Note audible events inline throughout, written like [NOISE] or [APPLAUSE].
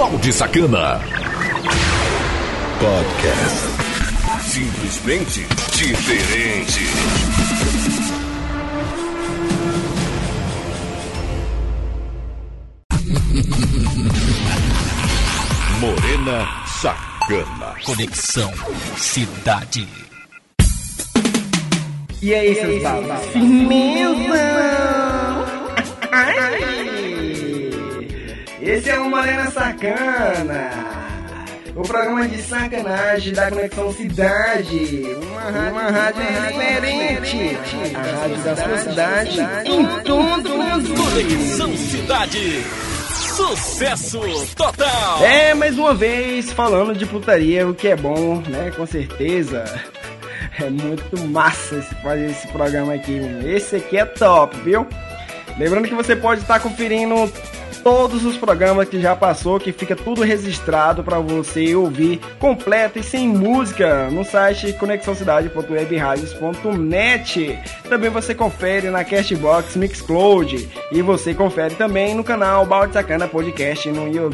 Balde Sacana. Podcast. Simplesmente diferente. Morena Sacana. Conexão Cidade. E aí, seus babas? Firmeza! Esse é o Morena Sacana. O programa de sacanagem da Conexão Cidade. Uma rádio, uma rádio. A rádio da sua cidade em todo o Brasil. Conexão Cidade. Sucesso total! É, mais uma vez falando de putaria, o que é bom, né? Com certeza. É muito massa esse, fazer esse programa aqui. Esse aqui é top, viu? Lembrando que você pode estar conferindo todos os programas que já passou, que fica tudo registrado para você ouvir completo e sem música no site conexãocidade.webradios.net. Também você confere na Castbox Mixcloud e você confere também no canal Balde Sacana Podcast no YouTube.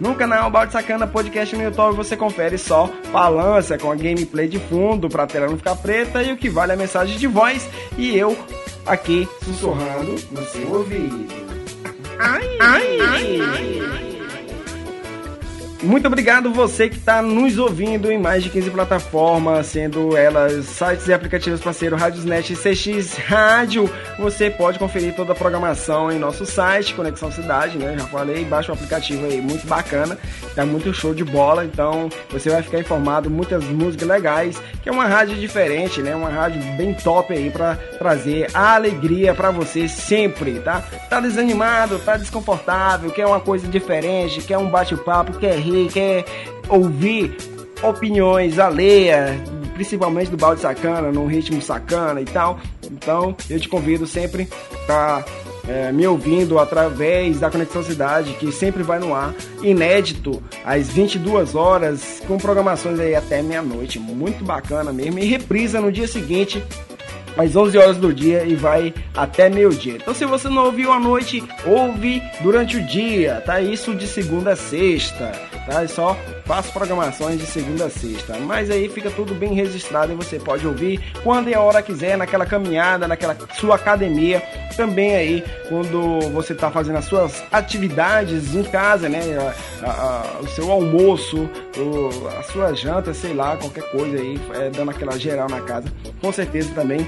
No canal Balde Sacana Podcast no YouTube você confere só balança com a gameplay de fundo para a tela não ficar preta e o que vale a mensagem de voz e eu aqui sussurrando no seu ouvido. Ai, ai, ai, Muito obrigado você que está nos ouvindo em mais de 15 plataformas, sendo elas sites e aplicativos parceiro Radiosnet e CX Rádio. Você pode conferir toda a programação em nosso site, Conexão Cidade, né? Já falei, baixa o aplicativo aí, muito bacana, tá muito show de bola, então você vai ficar informado muitas músicas legais, que é uma rádio diferente, né? Uma rádio bem top aí para trazer a alegria para você sempre, tá? Tá desanimado, tá desconfortável, quer uma coisa diferente, quer um bate-papo, quer quer ouvir opiniões alheias, principalmente do balde sacana, num ritmo sacana e tal. Então eu te convido sempre para é, me ouvindo através da Conexão Cidade, que sempre vai no ar, inédito, às 22 horas, com programações aí até meia-noite. Muito bacana mesmo. E reprisa no dia seguinte, às 11 horas do dia e vai até meio-dia. Então, se você não ouviu à noite, ouve durante o dia, tá? Isso de segunda a sexta, tá? É só faço programações de segunda a sexta. Mas aí fica tudo bem registrado e você pode ouvir quando e a hora quiser, naquela caminhada, naquela sua academia, também aí quando você tá fazendo as suas atividades em casa, né? A, a, o seu almoço, o, a sua janta, sei lá, qualquer coisa aí, é, dando aquela geral na casa. Com certeza também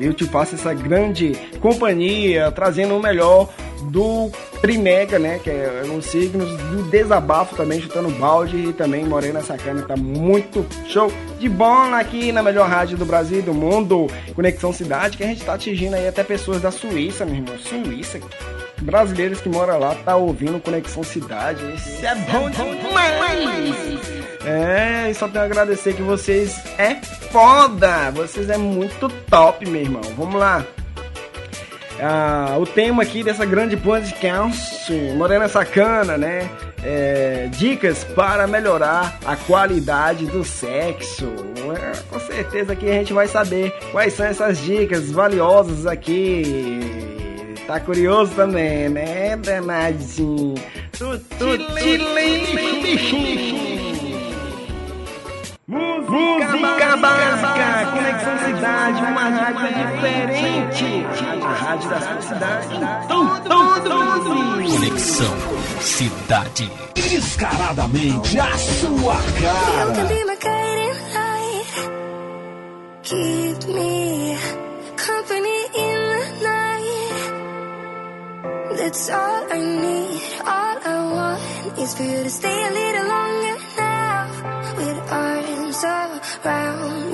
eu te faço essa grande companhia, trazendo o melhor do Trimega, né? Que é nos signos do desabafo também, chutando balde e também Morena Sacana. Tá muito show de bola aqui na melhor rádio do Brasil e do mundo, Conexão Cidade, que a gente tá atingindo aí até pessoas da Suíça, meu irmão. Suíça. Brasileiros que moram lá tá ouvindo Conexão Cidade. Isso é bom demais! É, só tenho a agradecer que vocês é foda! Vocês é muito top, meu irmão. Vamos lá. Ah, o tema aqui dessa grande podcast, Morena Sacana, né? É, dicas para melhorar a qualidade do sexo. É, com certeza que a gente vai saber quais são essas dicas valiosas aqui. Tá curioso também, né, danadinho? Tu, tu. Música básica, Conexão Cidade, uma rádio diferente. A rádio da sua cidade. Todo mundo. Conexão Cidade. Descaradamente a sua cara. Keep me company in. That's all I need. All I want is for you to stay a little longer now. With arms around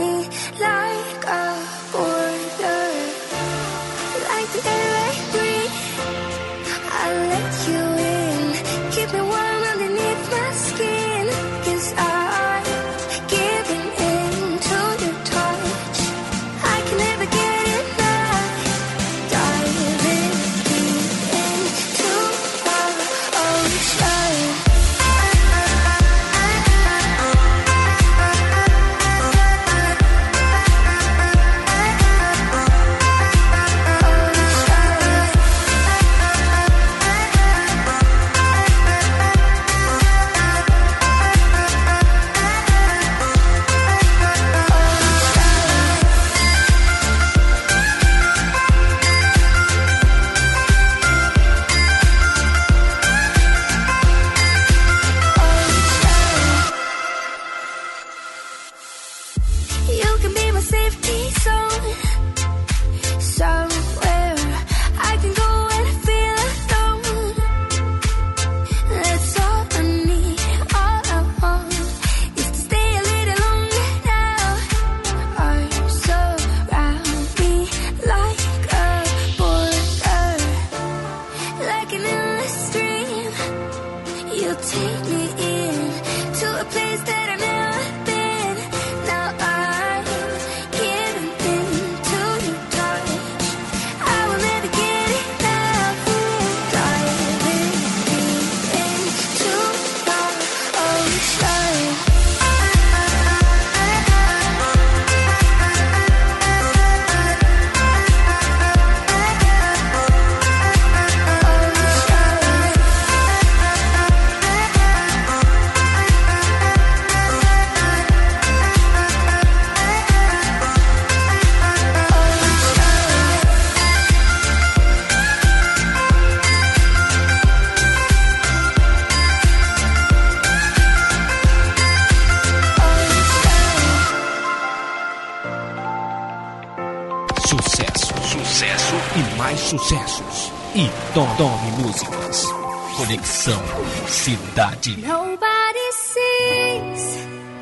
cidade. Nobody sees,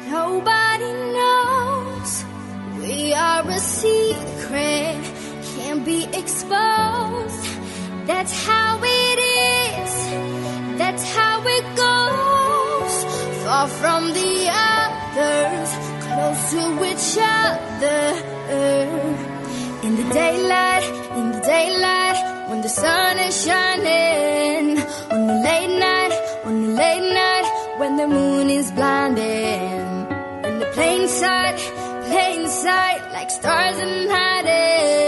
nobody knows. We are a secret, can't be exposed. That's how it is, that's how it goes. Far from the others, close to each other. In the daylight, in the daylight, when the sun is shining, on the late night late night when the moon is blinding. In the plain sight, plain sight, like stars in hiding.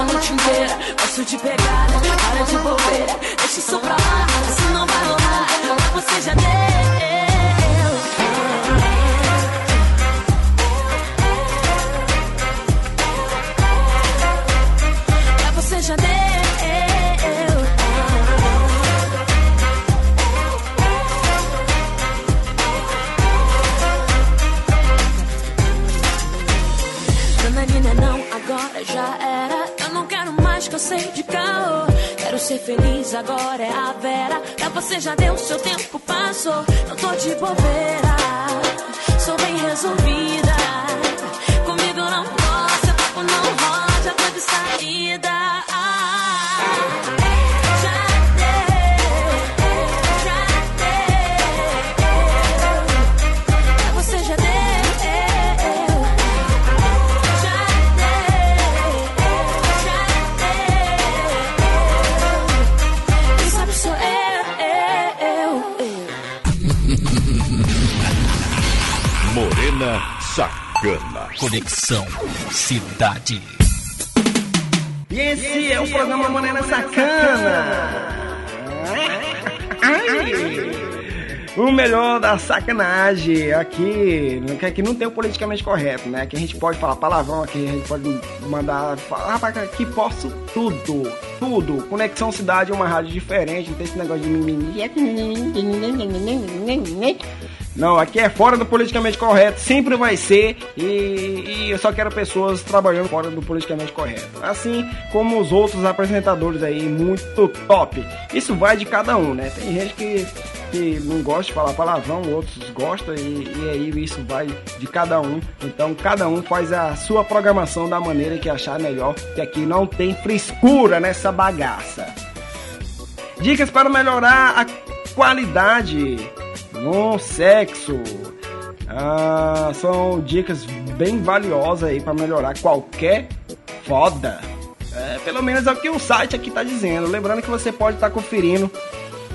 A noite inteira. Gosto de pegada, para de bobeira. Deixa isso pra lá, assim não vai rolar. Você já deu. Ser feliz, agora é a Vera. Pra você já deu, seu tempo passou. Não tô de bobeira, sou bem resolvida. Comigo não seu papo não roda, tô de saída. Ah, Conexão Cidade. E esse é o programa Morena Sacana. Ai. O melhor da sacanagem aqui, que aqui não tem o politicamente correto, né? Aqui a gente pode falar palavrão, aqui a gente pode mandar falar rapaz, aqui posso tudo, tudo. Conexão Cidade é uma rádio diferente, não tem esse negócio de mimimi. Não, aqui é fora do politicamente correto, sempre vai ser, e, e eu só quero pessoas trabalhando fora do politicamente correto. Assim como os outros apresentadores aí, muito top. Isso vai de cada um, né? Tem gente que, que não gosta de falar palavrão, outros gostam, e, e aí isso vai de cada um. Então cada um faz a sua programação da maneira que achar melhor, que aqui não tem frescura nessa bagaça. Dicas para melhorar a qualidade no sexo. Ah, são dicas bem valiosas aí para melhorar qualquer foda. É, pelo menos é o que o site aqui tá dizendo. Lembrando que você pode estar conferindo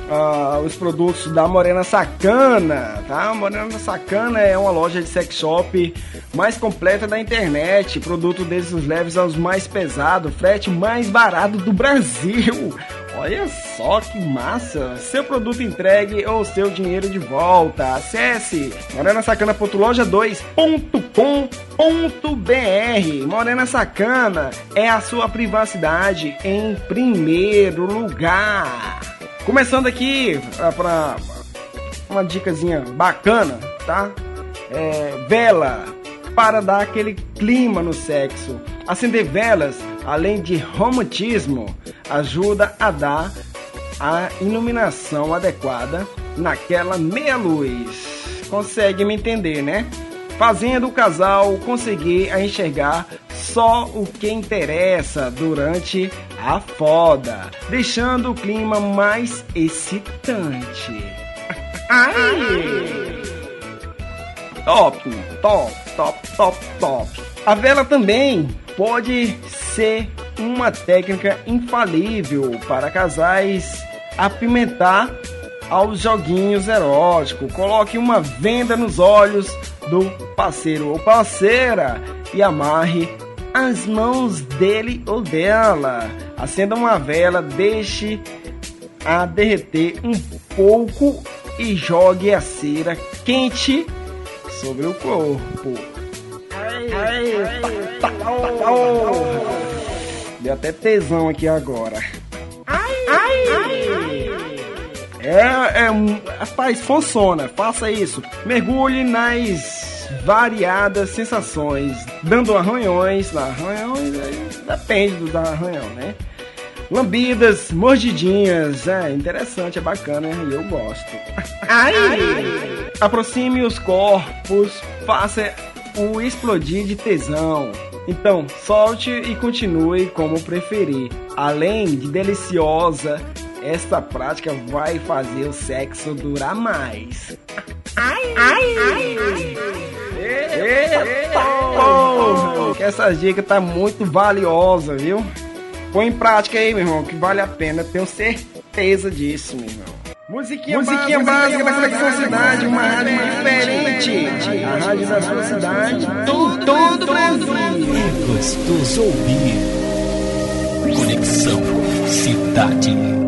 ah, os produtos da Morena Sacana, tá? Morena Sacana é uma loja de sex shop mais completa da internet. Produto desde os leves aos mais pesados, frete mais barato do Brasil. Olha só que massa! Seu produto entregue ou seu dinheiro de volta. Acesse morenasacana.loja2.com.br. Morena Sacana é a sua privacidade em primeiro lugar. Começando aqui para uma dicasinha bacana, tá? É, vela para dar aquele clima no sexo. Acender velas, além de romantismo, ajuda a dar a iluminação adequada naquela meia luz. Consegue me entender, né? Fazendo o casal conseguir a enxergar só o que interessa durante a foda, deixando o clima mais excitante. Ai! Top, top, top, top, top. A vela também pode ser uma técnica infalível para casais apimentar aos joguinhos eróticos. Coloque uma venda nos olhos do parceiro ou parceira e amarre as mãos dele ou dela. Acenda uma vela, deixe a derreter um pouco e jogue a cera quente sobre o corpo. Ai, ai, tá, tá, tá, oh. Deu até tesão aqui agora. Ai, ai, ai, ai. É, é, rapaz, funciona. Faça isso. Mergulhe nas variadas sensações, dando arranhões, arranhões, depende do arranhão, né? Lambidas, mordidinhas, é interessante, é bacana, eu gosto. Ai. Aproxime os corpos, faça o explodir de tesão. Então, solte e continue como preferir. Além de deliciosa, esta prática vai fazer o sexo durar mais. Ai, ai, ai, ai. Essa dica tá muito valiosa, viu? Põe em prática aí, meu irmão, que vale a pena, tenho certeza disso, meu irmão. Musiquinha, Musiquinha básica, básica da é cidade? uma rádio diferente. A rádio da sua cidade, todo, todo Brasil. É gostoso ouvir. Conexão Cidade.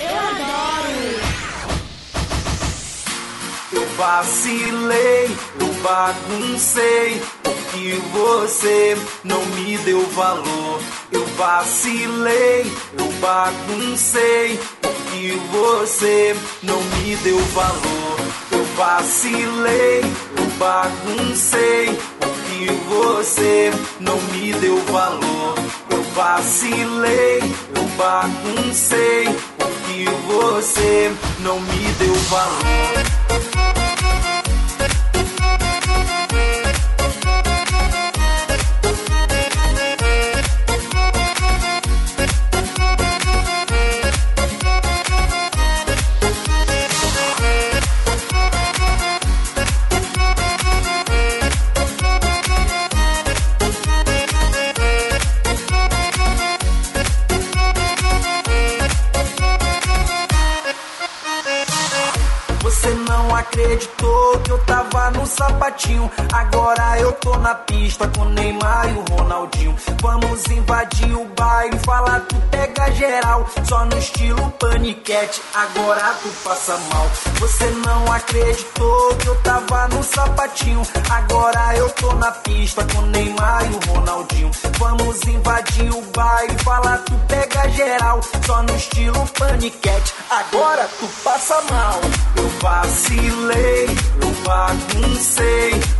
Eu adoro! Eu vacilei, eu baguncei, porque você não me deu valor. Eu vacilei, eu baguncei, porque você não me deu valor. Eu vacilei, eu baguncei, porque você não me deu valor. Eu vacilei baguncei, porque você não me deu valor. Sapatinho. Agora eu tô na pista com Neymar e o Ronaldinho. Vamos invadir o baile, falar tu pega geral. Só no estilo paniquete, agora tu passa mal. Você não acreditou que eu tava no sapatinho. Agora eu tô na pista com Neymar e o Ronaldinho. Vamos invadir o baile, falar tu pega geral. Só no estilo paniquete, agora tu passa mal. Eu vacilei, eu baguncei.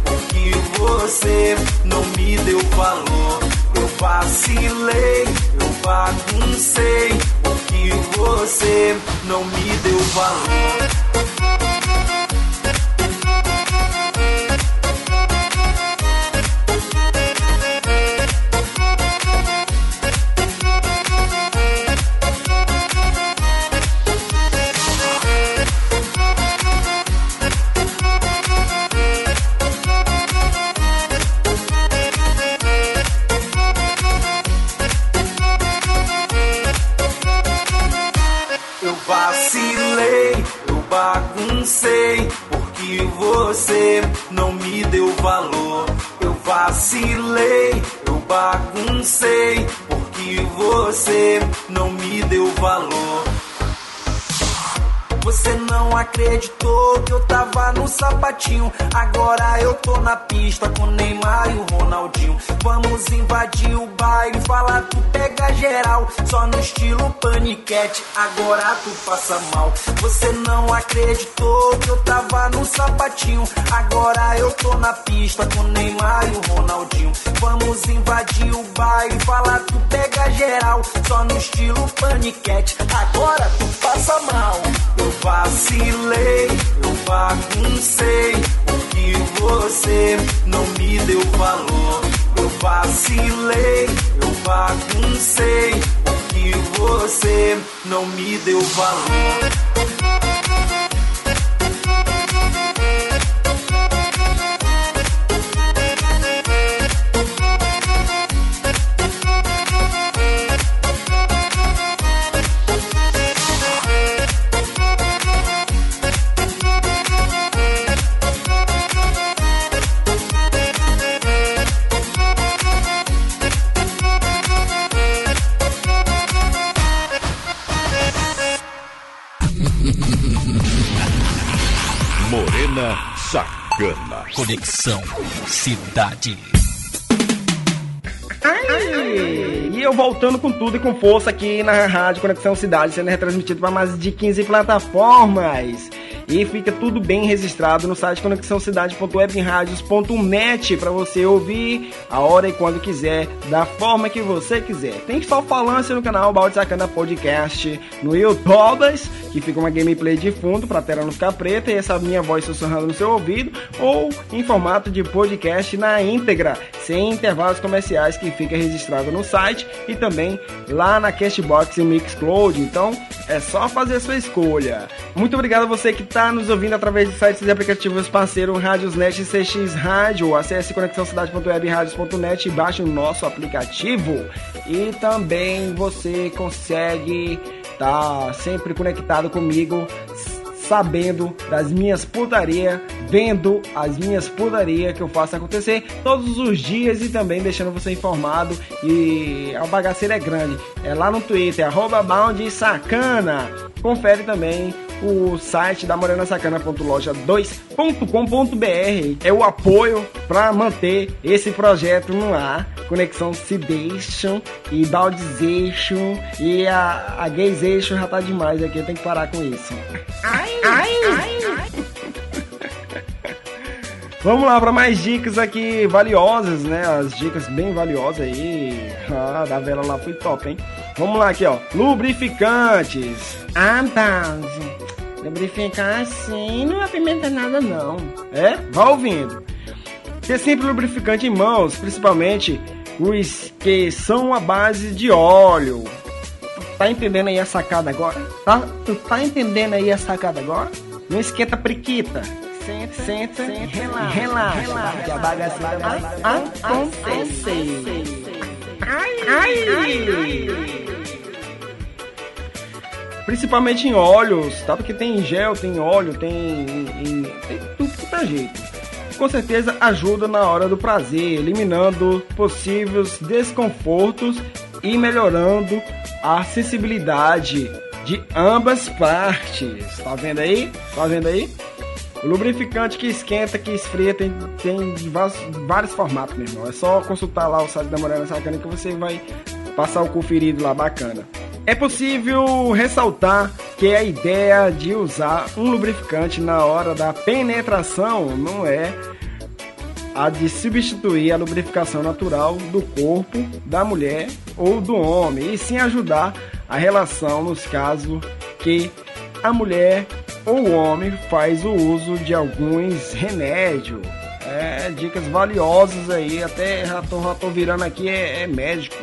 Porque você não me deu valor. Eu vacilei, eu baguncei. Porque você não me deu valor. Agora eu tô na pista com Neymar e o Ronaldinho. Vamos invadir o baile, falar tu pega geral. Só no estilo paniquete, agora tu passa mal. Você não acreditou que eu tava no sapatinho. Agora eu tô na pista com Neymar e o Ronaldinho. Vamos invadir o baile, falar tu pega geral. Só no estilo paniquete, agora tu passa mal. Eu vacilei, eu baguncei, porque você não me deu valor. Vacilei, eu baguncei, porque você não me deu valor. Conexão Cidade. E eu voltando com tudo e com força aqui na Rádio Conexão Cidade, sendo retransmitido para mais de 15 plataformas. E fica tudo bem registrado no site conexãocidade.webradios.net para você ouvir a hora e quando quiser, da forma que você quiser. Tem só falância no canal Balde Sacana Podcast no YouTube, que fica uma gameplay de fundo para a tela não ficar preta e essa minha voz sussurrando no seu ouvido, ou em formato de podcast na íntegra, sem intervalos comerciais que fica registrado no site e também lá na Castbox e Mixcloud. Então é só fazer a sua escolha. Muito obrigado a você que está nos ouvindo através de sites e aplicativos parceiro Radiosnet e CX Rádio. Acesse conexãocidade.webradios.net e baixe o nosso aplicativo. E também você consegue estar sempre conectado comigo sabendo das minhas putaria, vendo as minhas putaria que eu faço acontecer todos os dias e também deixando você informado e a bagaceira é grande. É lá no Twitter, arroba. Confere também o site da morenasacana.loja2.com.br é o apoio para manter esse projeto no ar. Conexão Sedation e Baldization e a, a Gayzation já tá demais aqui, tem que parar com isso. Ai, ai, ai. [LAUGHS] Vamos lá para mais dicas aqui valiosas, né? As dicas bem valiosas aí. Ah, da vela lá foi top, hein? Vamos lá aqui, ó. Lubrificantes. Ah, tá. Lubrificar assim não apimenta nada, não. É? Vá ouvindo. Ter sempre lubrificante em mãos, principalmente os que são a base de óleo. Tá entendendo aí a sacada agora? Tá, tu tá entendendo aí a sacada agora? Não esquenta a priquita. Senta, senta, senta relaxa, relaxa, relaxa, que a bagaceira vai acontecer. Ai, ai, ai. Principalmente em óleos, tá? Porque tem gel, tem óleo, tem, tem tudo que tá jeito. Com certeza ajuda na hora do prazer, eliminando possíveis desconfortos e melhorando a sensibilidade de ambas partes. Tá vendo aí? Tá vendo aí? Lubrificante que esquenta, que esfria, tem, tem vários, vários formatos, meu irmão. É só consultar lá o site da Morena Sacana que você vai passar o conferido lá bacana. É possível ressaltar que a ideia de usar um lubrificante na hora da penetração não é a de substituir a lubrificação natural do corpo da mulher ou do homem, e sim ajudar a relação nos casos que a mulher ou o homem faz o uso de alguns remédios. É, dicas valiosas aí, até já tô, já tô virando aqui, é, é médico.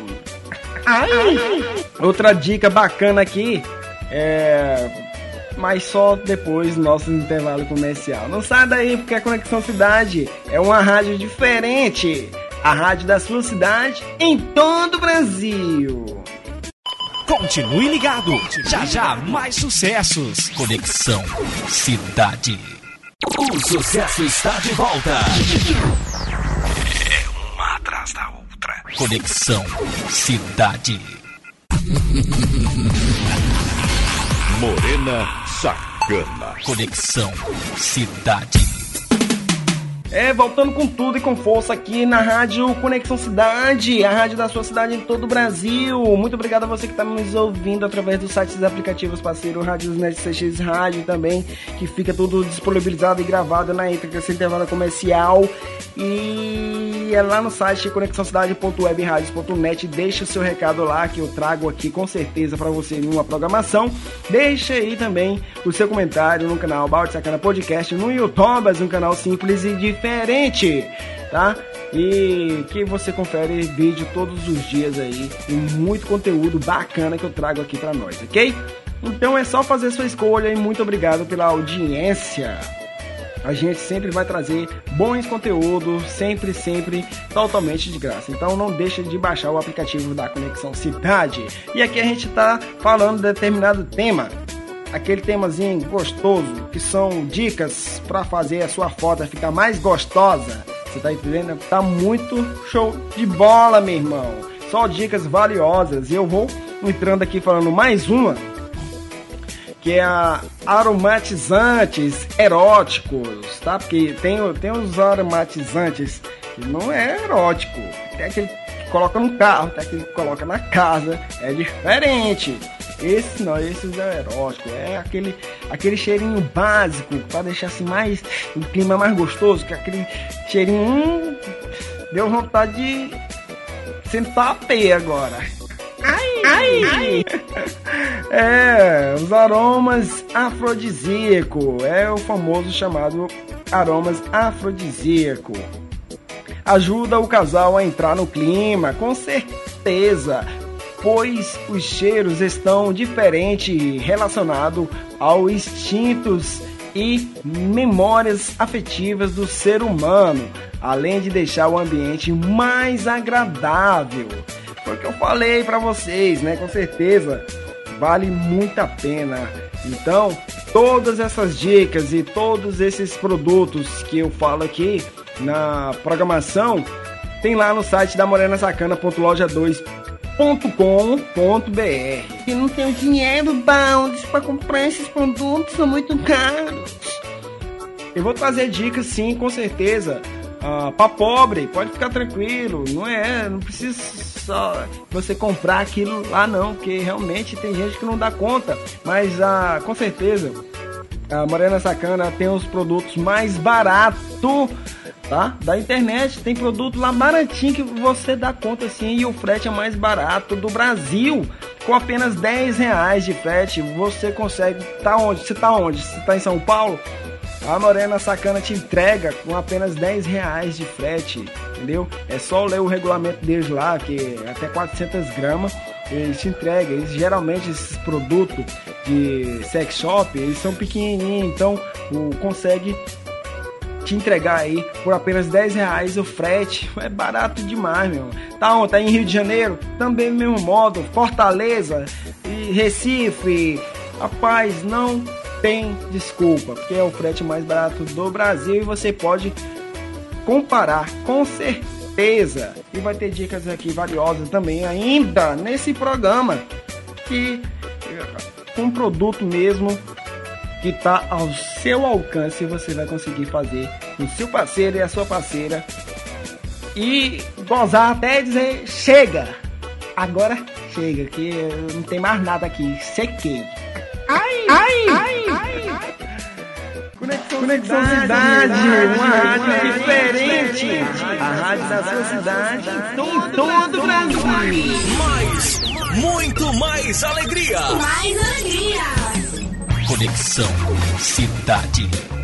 Ai. Outra dica bacana aqui é. Mas só depois do nosso intervalo comercial. Não sai daí, porque a Conexão Cidade é uma rádio diferente. A rádio da sua cidade em todo o Brasil. Continue ligado. Já já mais sucessos. Conexão Cidade. O sucesso está de volta. Conexão Cidade. Morena Sacana. Conexão Cidade. É, voltando com tudo e com força aqui na Rádio Conexão Cidade, a rádio da sua cidade em todo o Brasil. Muito obrigado a você que está nos ouvindo através dos sites e aplicativos parceiro Rádio Net CX Rádio também, que fica tudo disponibilizado e gravado na esse intervalo comercial. E é lá no site conexãocidade.webradios.net. Deixa o seu recado lá que eu trago aqui com certeza para você numa programação. Deixa aí também o seu comentário no canal Balde Sacana Podcast, no YouTube, um canal simples e diferente, tá? E que você confere vídeo todos os dias aí e muito conteúdo bacana que eu trago aqui para nós, ok? Então é só fazer sua escolha e muito obrigado pela audiência. A gente sempre vai trazer bons conteúdos, sempre, sempre totalmente de graça. Então não deixe de baixar o aplicativo da Conexão Cidade. E aqui a gente tá falando de determinado tema aquele temazinho gostoso, que são dicas para fazer a sua foto ficar mais gostosa. Você tá entendendo? Tá muito show de bola, meu irmão. Só dicas valiosas. E eu vou entrando aqui falando mais uma, que é a aromatizantes eróticos, tá? Porque tem, tem os aromatizantes que não é erótico. Tem aquele que coloca no carro, tem aquele que coloca na casa. É diferente. Esse não, esse é erótico, é aquele, aquele cheirinho básico para deixar assim mais o clima mais gostoso, que é aquele cheirinho hum, deu vontade de sentar a pé agora. Ai, ai, ai. [LAUGHS] É, os aromas afrodisíaco, é o famoso chamado aromas afrodisíaco. Ajuda o casal a entrar no clima, com certeza pois os cheiros estão diferentes relacionados aos instintos e memórias afetivas do ser humano, além de deixar o ambiente mais agradável. Foi o que eu falei para vocês, né? Com certeza vale muito a pena. Então, todas essas dicas e todos esses produtos que eu falo aqui na programação tem lá no site da morenasacana.loja2 com.br e não tenho dinheiro, Bounds, para comprar esses produtos, são muito caros. Eu vou trazer dicas sim, com certeza. Ah, para pobre, pode ficar tranquilo, não é, não precisa só você comprar aquilo lá não, porque realmente tem gente que não dá conta, mas ah, com certeza a Morena Sacana tem os produtos mais baratos tá? Da internet tem produto lá baratinho que você dá conta assim e o frete é mais barato do Brasil. Com apenas 10 reais de frete, você consegue. Tá onde? Você tá onde? Você tá em São Paulo? A Morena Sacana te entrega com apenas 10 reais de frete, entendeu? É só ler o regulamento deles lá, que é até 400 gramas, eles te entregam. Eles, geralmente esses produtos de sex shop, eles são pequenininhos, então o, consegue te entregar aí por apenas 10 reais o frete. [LAUGHS] É barato demais, meu. Tá onde? Tá em Rio de Janeiro? Também do mesmo modo. Fortaleza, e Recife, Rapaz, não tem desculpa, porque é o frete mais barato do Brasil e você pode comparar com certeza. E vai ter dicas aqui valiosas também ainda nesse programa que um produto mesmo que está ao seu alcance você vai conseguir fazer o seu parceiro e a sua parceira e gozar até dizer chega agora chega que não tem mais nada aqui sequei ai ai ai, ai, ai. Conexão, Conexão Cidade, cidade, uma rádio diferente. A rádio da sua cidade em todo o Brasil. Mais, muito mais alegria. Mais alegria. Conexão Cidade.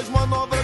Todas as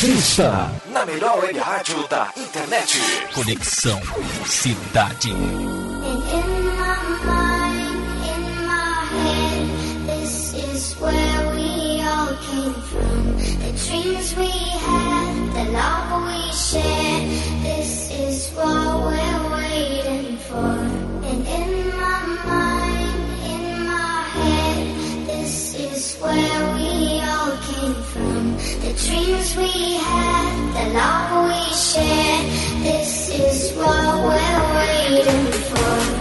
Está Na melhor web rádio da internet. Conexão Cidade. And in my mind, in my head, this is where we all came from. The dreams we had, the love we shared, this is what we're waiting for. And in my mind, in my head, this is where dreams we had, the love we shared, this is what we're waiting for.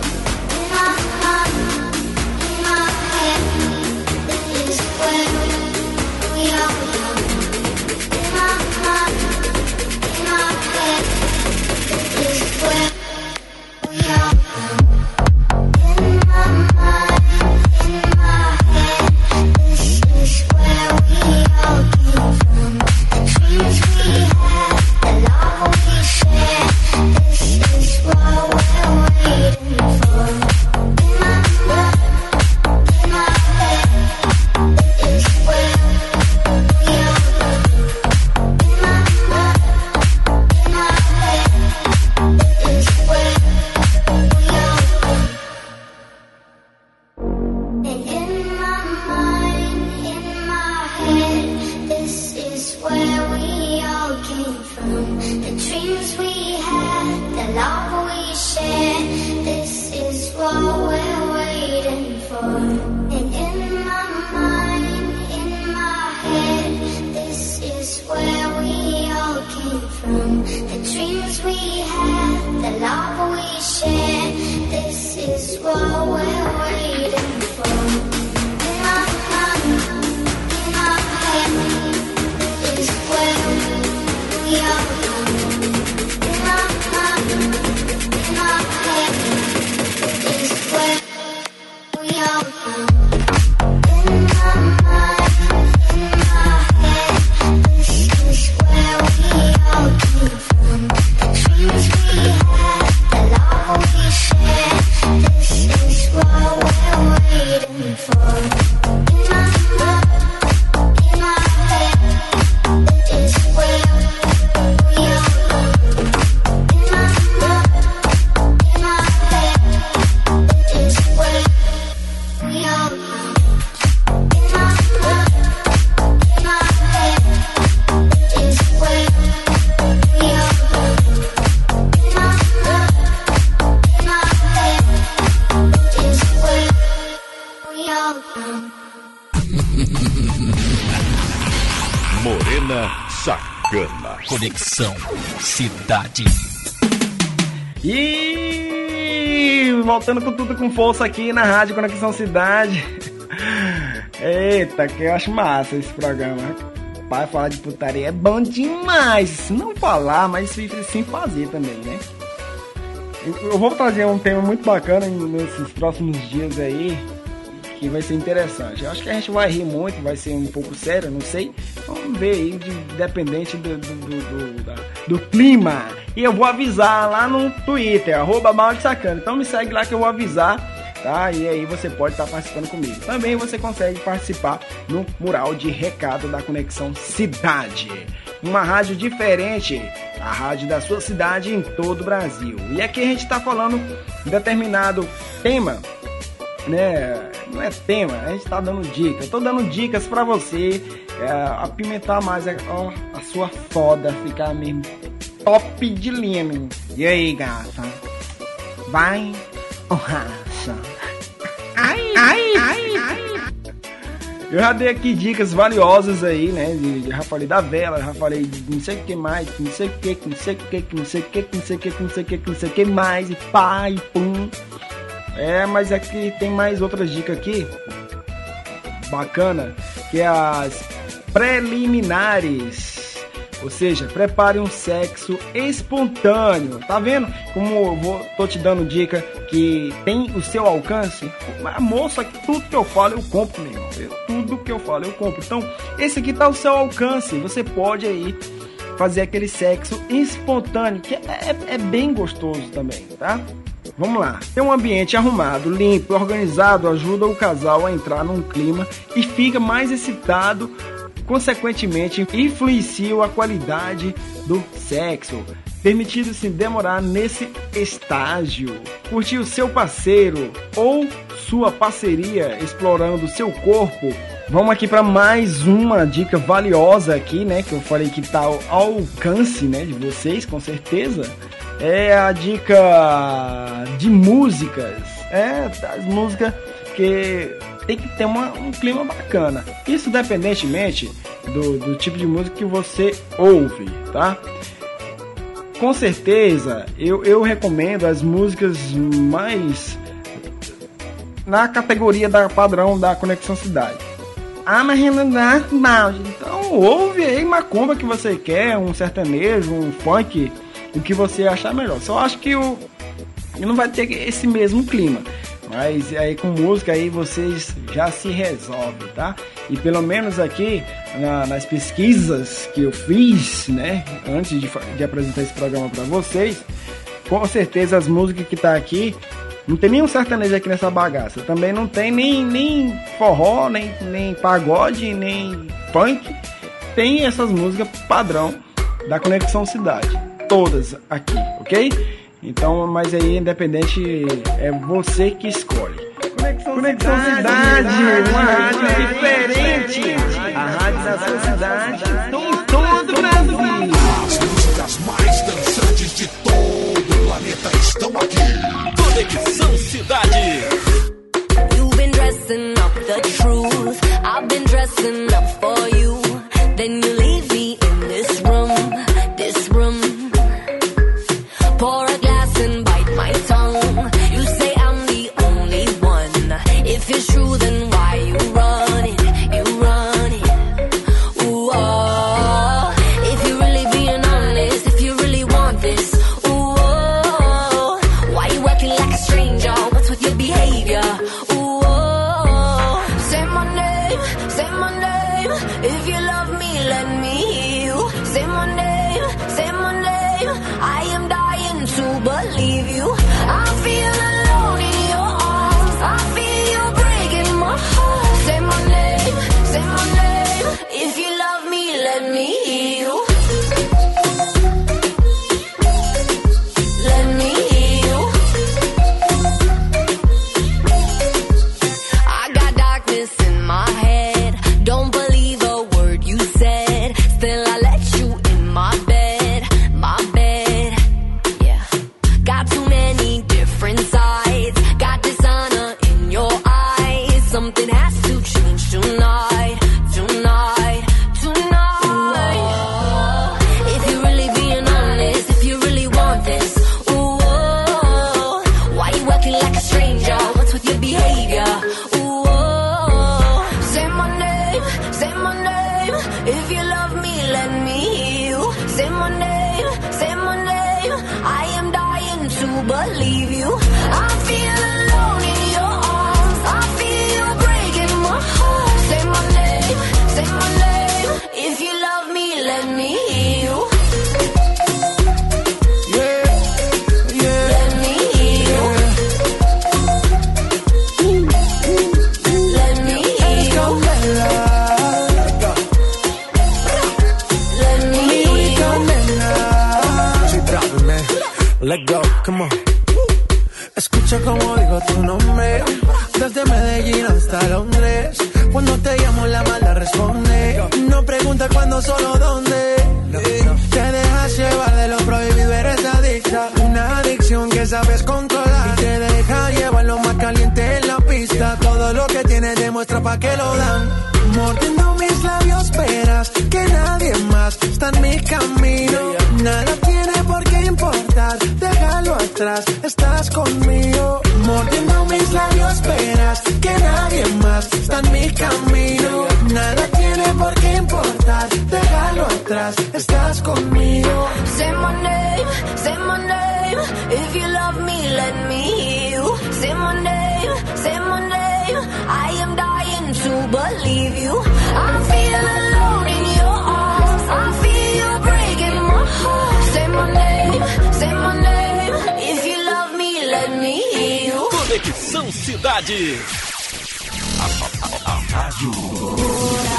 Voltando com tudo com força aqui na Rádio Conexão Cidade. [LAUGHS] Eita, que eu acho massa esse programa. Pai, falar de putaria é bom demais. Não falar, mas sim fazer também, né? Eu- vou trazer um tema muito bacana nesses próximos dias aí, que vai ser interessante. Eu acho que a gente vai rir muito, vai ser um pouco sério, não sei. Vamos ver aí, de, dependente do, do, do, do- do clima. E eu vou avisar lá no Twitter, arroba de sacana. Então me segue lá que eu vou avisar, tá? E aí você pode estar participando comigo. Também você consegue participar no mural de recado da Conexão Cidade. Uma rádio diferente, a rádio da sua cidade em todo o Brasil. E aqui a gente está falando um determinado tema né? Não é tema, a gente tá dando dicas. Tô dando dicas pra você é, apimentar mais a, a sua foda, ficar mesmo top de linha. E aí, gata? Vai ou racha? Ai, ai, ai, ai. Eu já dei aqui dicas valiosas aí, né? De, já falei da vela, já falei de não sei o que mais, não sei o que, não sei o que, não sei o que, não sei o que, não sei o que, que não sei o que mais, e pá, e pum. É, mas aqui tem mais outras dicas aqui. Bacana. Que é as preliminares. Ou seja, prepare um sexo espontâneo. Tá vendo como eu vou, tô te dando dica que tem o seu alcance? Mas, moça, tudo que eu falo eu compro, meu irmão. Eu- tudo que eu falo eu compro. Então, esse aqui tá ao seu alcance. Você pode aí fazer aquele sexo espontâneo, que é, é- é bem gostoso também, tá? Vamos lá. Ter um ambiente arrumado, limpo, organizado ajuda o casal a entrar num clima e fica mais excitado consequentemente influenciam a qualidade do sexo, permitindo-se demorar nesse estágio. Curtir o seu parceiro ou sua parceria explorando seu corpo. Vamos aqui para mais uma dica valiosa aqui, né, que eu falei que tá ao alcance, né, de vocês, com certeza. É a dica de músicas. É, das músicas que tem que ter uma, um clima bacana. Isso independentemente do, do tipo de música que você ouve, tá? Com certeza, eu, eu recomendo as músicas mais na categoria da padrão da Conexão Cidade. Ah, mas Renan Balde. Então ouve aí macumba que você quer, um sertanejo, um funk, o que você achar melhor. Só acho que o não vai ter esse mesmo clima. Mas aí com música aí vocês já se resolvem, tá? E pelo menos aqui na, nas pesquisas que eu fiz, né, antes de, de apresentar esse programa para vocês, com certeza as músicas que tá aqui não tem nenhum sertanejo aqui nessa bagaça. Também não tem nem, nem forró, nem, nem pagode, nem funk. Tem essas músicas padrão da Conexão Cidade. Todas aqui, ok? Então, mas aí, independente, é você que escolhe. Conexão, Conexão Cidade, cidade uma rádio diferente. A rádio da sua cidade, em todo o Brasil. As músicas mais dançantes de todo atrás, estás conmigo. Say my name, say my name. If you love me, let me hear you. Say my name, say my name. I am dying to believe you. I feel alone in your arms. I feel you breaking my heart. Say my name, say my name. If you love me, let me hear you. Conexão Cidade. Coração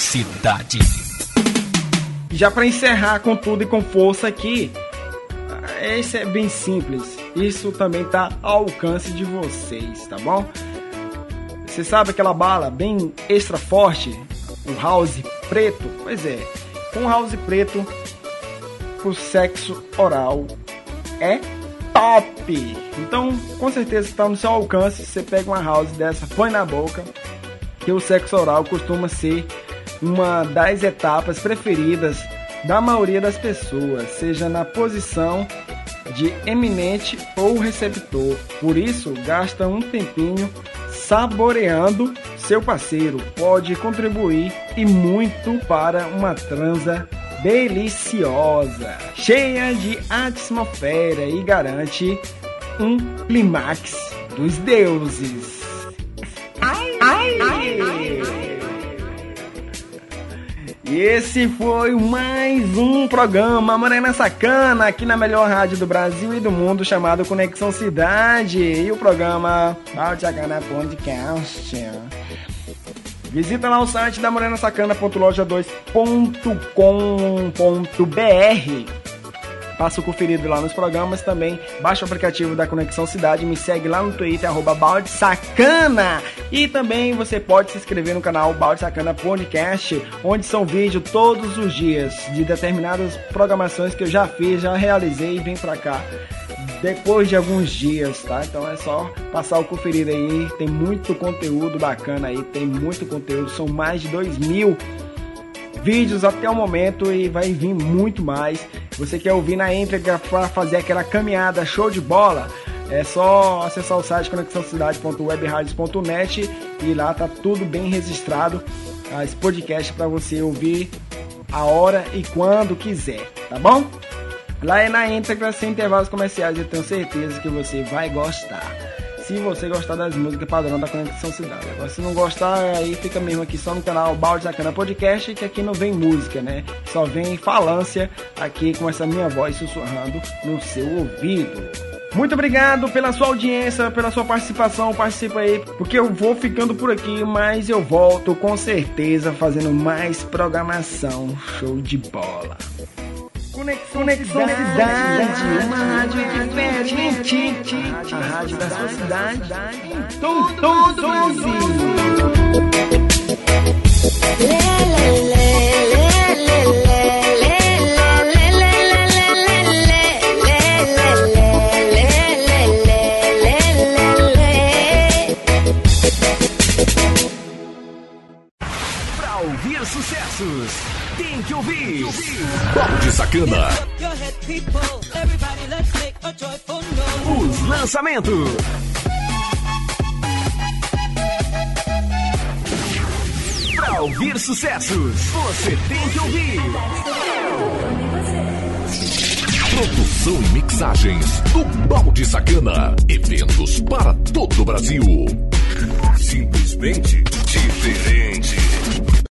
Cidade. Já para encerrar com tudo e com força aqui, esse é bem simples. Isso também tá ao alcance de vocês, tá bom? Você sabe aquela bala bem extra forte, o house preto? Pois é, um house preto pro sexo oral é top. Então, com certeza está no seu alcance. Você pega uma house dessa, põe na boca, que o sexo oral costuma ser uma das etapas preferidas da maioria das pessoas, seja na posição de eminente ou receptor. Por isso, gasta um tempinho saboreando seu parceiro. Pode contribuir e muito para uma transa deliciosa, cheia de atmosfera e garante um clímax dos deuses. Ai, ai, ai. Esse foi mais um programa Morena Sacana aqui na melhor rádio do Brasil e do mundo chamado Conexão Cidade e o programa Balde Sacana Podcast. Visita lá o site da morenasacana.loja2.com.br Passa o conferido lá nos programas também. Baixa o aplicativo da Conexão Cidade. Me segue lá no Twitter, Balde Sacana. E também você pode se inscrever no canal Balde Sacana Podcast, onde são vídeos todos os dias de determinadas programações que eu já fiz, já realizei e vem pra cá depois de alguns dias, tá? Então é só passar o conferir aí. Tem muito conteúdo bacana aí, tem muito conteúdo. São mais de 2 mil vídeos até o momento e vai vir muito mais. Você quer ouvir na íntegra para fazer aquela caminhada show de bola? É só acessar o site conexãocidade.webradios.net e lá tá tudo bem registrado. Esse podcast para você ouvir a hora e quando quiser, tá bom? Lá é na íntegra, sem intervalos comerciais, eu tenho certeza que você vai gostar. Se você gostar das músicas padrão da Conexão Cidade. Agora, se não gostar, aí fica mesmo aqui só no canal Balde Sacana Podcast, que aqui não vem música, né? Só vem falância aqui com essa minha voz sussurrando no seu ouvido. Muito obrigado pela sua audiência, pela sua participação. Participa aí, porque eu vou ficando por aqui, mas eu volto com certeza fazendo mais programação. Show de bola. Conexão, Conexão Cidade, uma rádio diferente, a rádio da sua cidade, em todo o Brasil. Pra ouvir sucessos, tem que ouvir. Balde Sacana. Os lançamentos. Pra ouvir sucessos, você tem que ouvir. Produção e mixagens do Balde Sacana. Eventos para todo o Brasil. Simplesmente diferente.